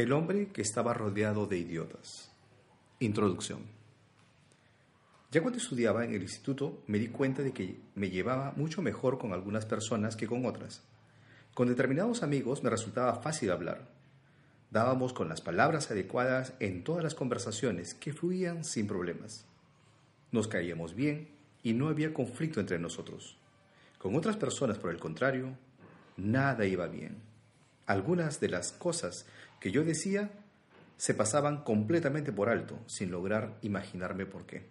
El hombre que estaba rodeado de idiotas. Introducción. Ya cuando estudiaba en el instituto me di cuenta de que me llevaba mucho mejor con algunas personas que con otras. Con determinados amigos me resultaba fácil hablar. Dábamos con las palabras adecuadas en todas las conversaciones que fluían sin problemas. Nos caíamos bien y no había conflicto entre nosotros. Con otras personas, por el contrario, nada iba bien. Algunas de las cosas que yo decía se pasaban completamente por alto, sin lograr imaginarme por qué.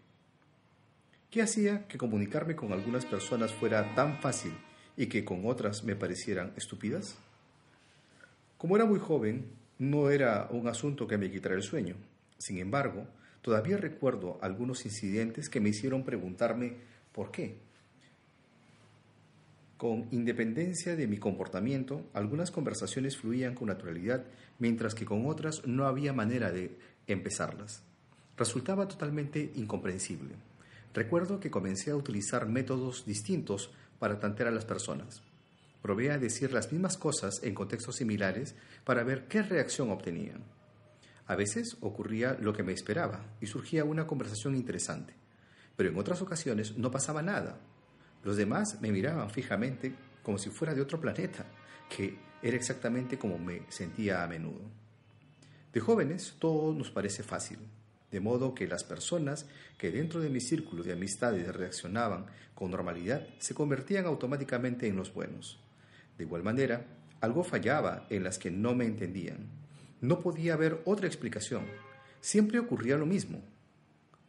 ¿Qué hacía que comunicarme con algunas personas fuera tan fácil y que con otras me parecieran estúpidas? Como era muy joven, no era un asunto que me quitara el sueño. Sin embargo, todavía recuerdo algunos incidentes que me hicieron preguntarme por qué. Con independencia de mi comportamiento, algunas conversaciones fluían con naturalidad, mientras que con otras no había manera de empezarlas. Resultaba totalmente incomprensible. Recuerdo que comencé a utilizar métodos distintos para tantear a las personas. Probé a decir las mismas cosas en contextos similares para ver qué reacción obtenían. A veces ocurría lo que me esperaba y surgía una conversación interesante, pero en otras ocasiones no pasaba nada. Los demás me miraban fijamente como si fuera de otro planeta, que era exactamente como me sentía a menudo. De jóvenes todo nos parece fácil, de modo que las personas que dentro de mi círculo de amistades reaccionaban con normalidad se convertían automáticamente en los buenos. De igual manera, algo fallaba en las que no me entendían. No podía haber otra explicación. Siempre ocurría lo mismo.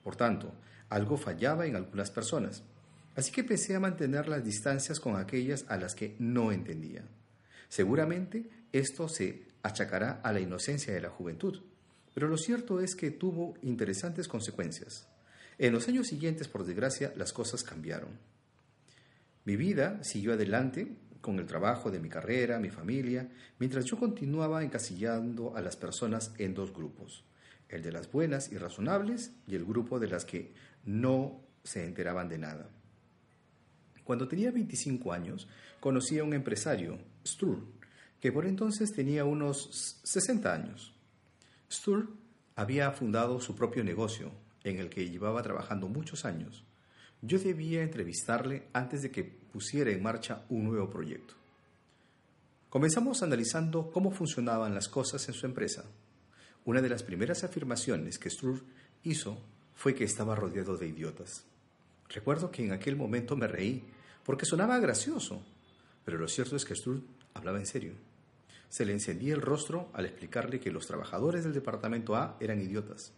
Por tanto, algo fallaba en algunas personas. Así que empecé a mantener las distancias con aquellas a las que no entendía. Seguramente esto se achacará a la inocencia de la juventud, pero lo cierto es que tuvo interesantes consecuencias. En los años siguientes, por desgracia, las cosas cambiaron. Mi vida siguió adelante con el trabajo de mi carrera, mi familia, mientras yo continuaba encasillando a las personas en dos grupos, el de las buenas y razonables y el grupo de las que no se enteraban de nada. Cuando tenía 25 años, conocí a un empresario, Stur, que por entonces tenía unos 60 años. Stur había fundado su propio negocio, en el que llevaba trabajando muchos años. Yo debía entrevistarle antes de que pusiera en marcha un nuevo proyecto. Comenzamos analizando cómo funcionaban las cosas en su empresa. Una de las primeras afirmaciones que Stur hizo fue que estaba rodeado de idiotas. Recuerdo que en aquel momento me reí porque sonaba gracioso, pero lo cierto es que Stur hablaba en serio. Se le encendía el rostro al explicarle que los trabajadores del departamento A eran idiotas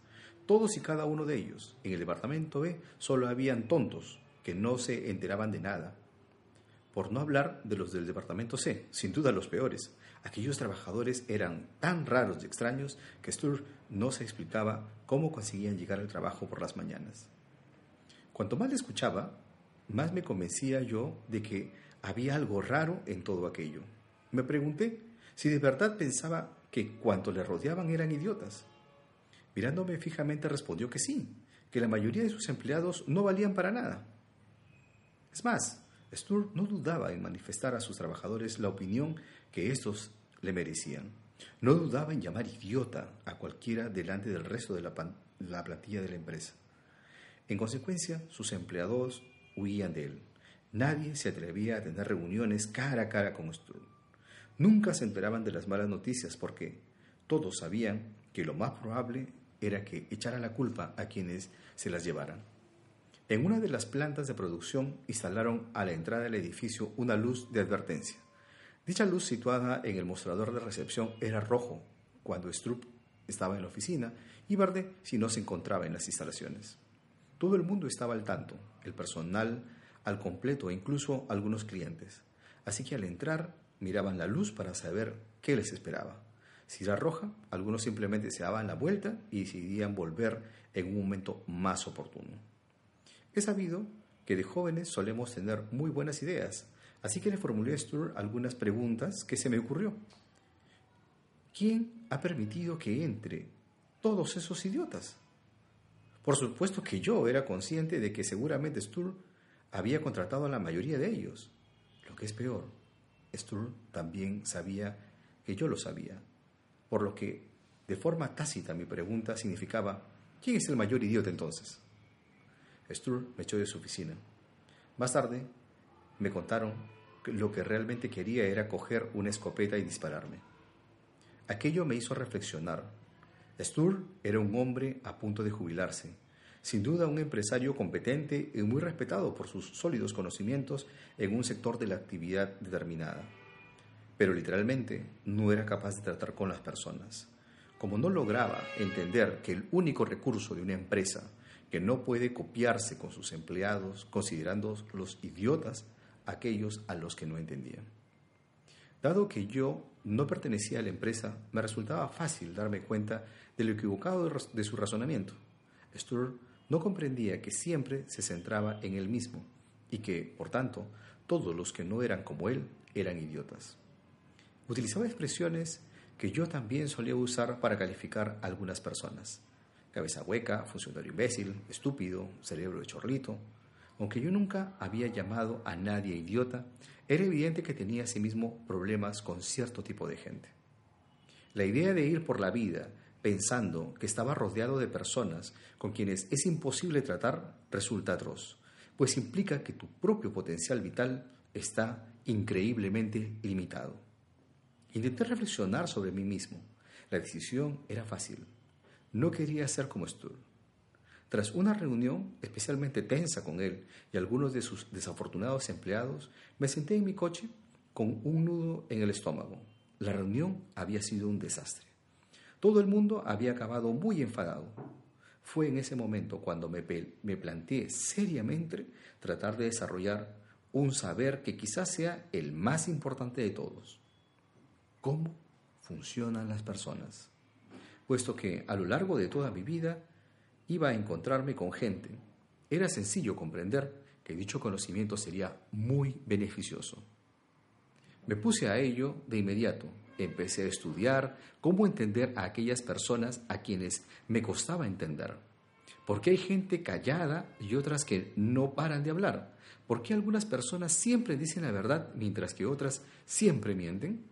todos y cada uno de ellos. En el departamento B solo habían tontos que no se enteraban de nada. Por no hablar de los del departamento C, sin duda los peores. Aquellos trabajadores eran tan raros y extraños que Stur no se explicaba cómo conseguían llegar al trabajo por las mañanas. Cuanto más le escuchaba, más me convencía yo de que había algo raro en todo aquello. Me pregunté si de verdad pensaba que cuanto le rodeaban eran idiotas. Mirándome fijamente respondió que sí, que la mayoría de sus empleados no valían para nada. Es más, Stur no dudaba en manifestar a sus trabajadores la opinión que estos le merecían. No dudaba en llamar idiota a cualquiera delante del resto de la, la plantilla de la empresa. En consecuencia, sus empleados huían de él. Nadie se atrevía a tener reuniones cara a cara con Stur. Nunca se enteraban de las malas noticias porque todos sabían que lo más probable era que echara la culpa a quienes se las llevaran. En una de las plantas de producción instalaron a la entrada del edificio una luz de advertencia. Dicha luz situada en el mostrador de recepción era rojo cuando Strupp estaba en la oficina y verde si no se encontraba en las instalaciones. Todo el mundo estaba al tanto, el personal al completo e incluso algunos clientes. Así que al entrar miraban la luz para saber qué les esperaba. Si era roja, algunos simplemente se daban la vuelta y decidían volver en un momento más oportuno. He sabido que de jóvenes solemos tener muy buenas ideas, así que le formulé a Stuart algunas preguntas que se me ocurrió. ¿Quién ha permitido que entre todos esos idiotas? Por supuesto que yo era consciente de que seguramente Stur había contratado a la mayoría de ellos. Lo que es peor, Stur también sabía que yo lo sabía, por lo que de forma tácita mi pregunta significaba, ¿quién es el mayor idiota entonces? Stur me echó de su oficina. Más tarde me contaron que lo que realmente quería era coger una escopeta y dispararme. Aquello me hizo reflexionar Stur era un hombre a punto de jubilarse, sin duda un empresario competente y muy respetado por sus sólidos conocimientos en un sector de la actividad determinada. Pero literalmente no era capaz de tratar con las personas. Como no lograba entender que el único recurso de una empresa que no puede copiarse con sus empleados, considerando los idiotas aquellos a los que no entendían. Dado que yo no pertenecía a la empresa, me resultaba fácil darme cuenta de lo equivocado de su razonamiento. Stur no comprendía que siempre se centraba en él mismo y que, por tanto, todos los que no eran como él eran idiotas. Utilizaba expresiones que yo también solía usar para calificar a algunas personas. Cabeza hueca, funcionario imbécil, estúpido, cerebro de chorlito. Aunque yo nunca había llamado a nadie idiota, era evidente que tenía asimismo problemas con cierto tipo de gente. La idea de ir por la vida pensando que estaba rodeado de personas con quienes es imposible tratar resulta atroz, pues implica que tu propio potencial vital está increíblemente limitado. Intenté reflexionar sobre mí mismo. La decisión era fácil. No quería ser como Stur. Tras una reunión especialmente tensa con él y algunos de sus desafortunados empleados, me senté en mi coche con un nudo en el estómago. La reunión había sido un desastre. Todo el mundo había acabado muy enfadado. Fue en ese momento cuando me, me planteé seriamente tratar de desarrollar un saber que quizás sea el más importante de todos. ¿Cómo funcionan las personas? Puesto que a lo largo de toda mi vida iba a encontrarme con gente, era sencillo comprender que dicho conocimiento sería muy beneficioso. Me puse a ello de inmediato. Empecé a estudiar cómo entender a aquellas personas a quienes me costaba entender. ¿Por qué hay gente callada y otras que no paran de hablar? ¿Por qué algunas personas siempre dicen la verdad mientras que otras siempre mienten?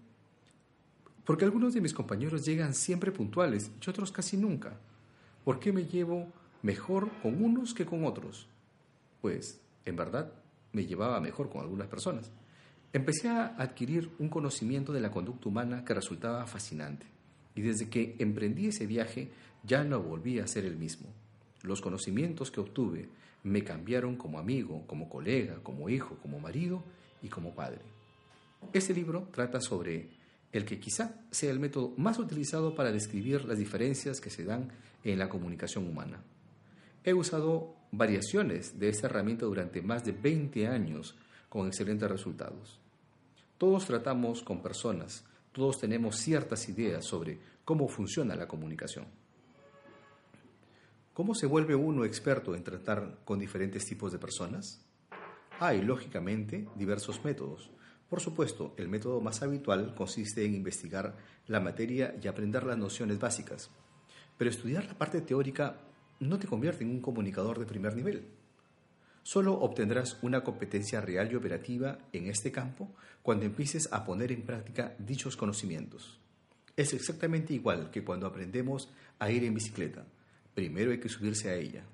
Porque algunos de mis compañeros llegan siempre puntuales y otros casi nunca. ¿Por qué me llevo mejor con unos que con otros? Pues, en verdad, me llevaba mejor con algunas personas. Empecé a adquirir un conocimiento de la conducta humana que resultaba fascinante. Y desde que emprendí ese viaje ya no volví a ser el mismo. Los conocimientos que obtuve me cambiaron como amigo, como colega, como hijo, como marido y como padre. Este libro trata sobre el que quizá sea el método más utilizado para describir las diferencias que se dan en la comunicación humana. He usado variaciones de esta herramienta durante más de 20 años con excelentes resultados. Todos tratamos con personas, todos tenemos ciertas ideas sobre cómo funciona la comunicación. ¿Cómo se vuelve uno experto en tratar con diferentes tipos de personas? Hay, lógicamente, diversos métodos, por supuesto, el método más habitual consiste en investigar la materia y aprender las nociones básicas, pero estudiar la parte teórica no te convierte en un comunicador de primer nivel. Solo obtendrás una competencia real y operativa en este campo cuando empieces a poner en práctica dichos conocimientos. Es exactamente igual que cuando aprendemos a ir en bicicleta. Primero hay que subirse a ella.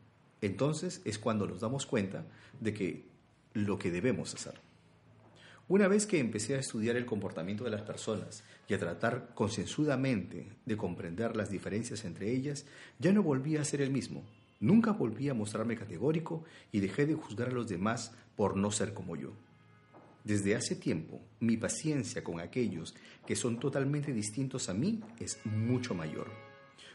Entonces es cuando nos damos cuenta de que lo que debemos hacer. Una vez que empecé a estudiar el comportamiento de las personas y a tratar concienzudamente de comprender las diferencias entre ellas, ya no volví a ser el mismo. Nunca volví a mostrarme categórico y dejé de juzgar a los demás por no ser como yo. Desde hace tiempo, mi paciencia con aquellos que son totalmente distintos a mí es mucho mayor.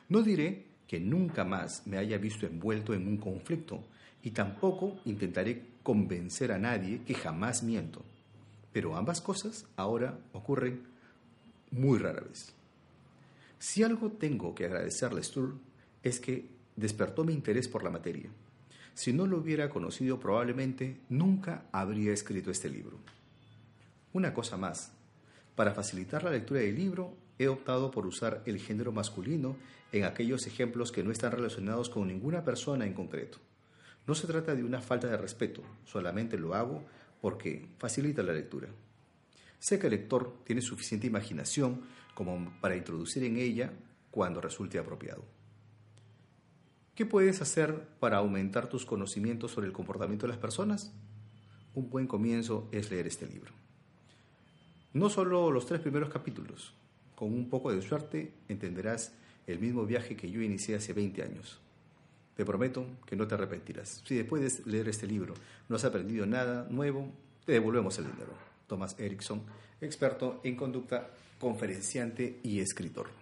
No diré que nunca más me haya visto envuelto en un conflicto y tampoco intentaré convencer a nadie que jamás miento. Pero ambas cosas ahora ocurren muy rara vez. Si algo tengo que agradecerle a es que despertó mi interés por la materia. Si no lo hubiera conocido probablemente nunca habría escrito este libro. Una cosa más, para facilitar la lectura del libro he optado por usar el género masculino en aquellos ejemplos que no están relacionados con ninguna persona en concreto. No se trata de una falta de respeto, solamente lo hago porque facilita la lectura. Sé que el lector tiene suficiente imaginación como para introducir en ella cuando resulte apropiado. ¿Qué puedes hacer para aumentar tus conocimientos sobre el comportamiento de las personas? Un buen comienzo es leer este libro. No solo los tres primeros capítulos, con un poco de suerte entenderás el mismo viaje que yo inicié hace 20 años. Te prometo que no te arrepentirás. Si después de leer este libro no has aprendido nada nuevo, te devolvemos el dinero. Thomas Erickson, experto en conducta, conferenciante y escritor.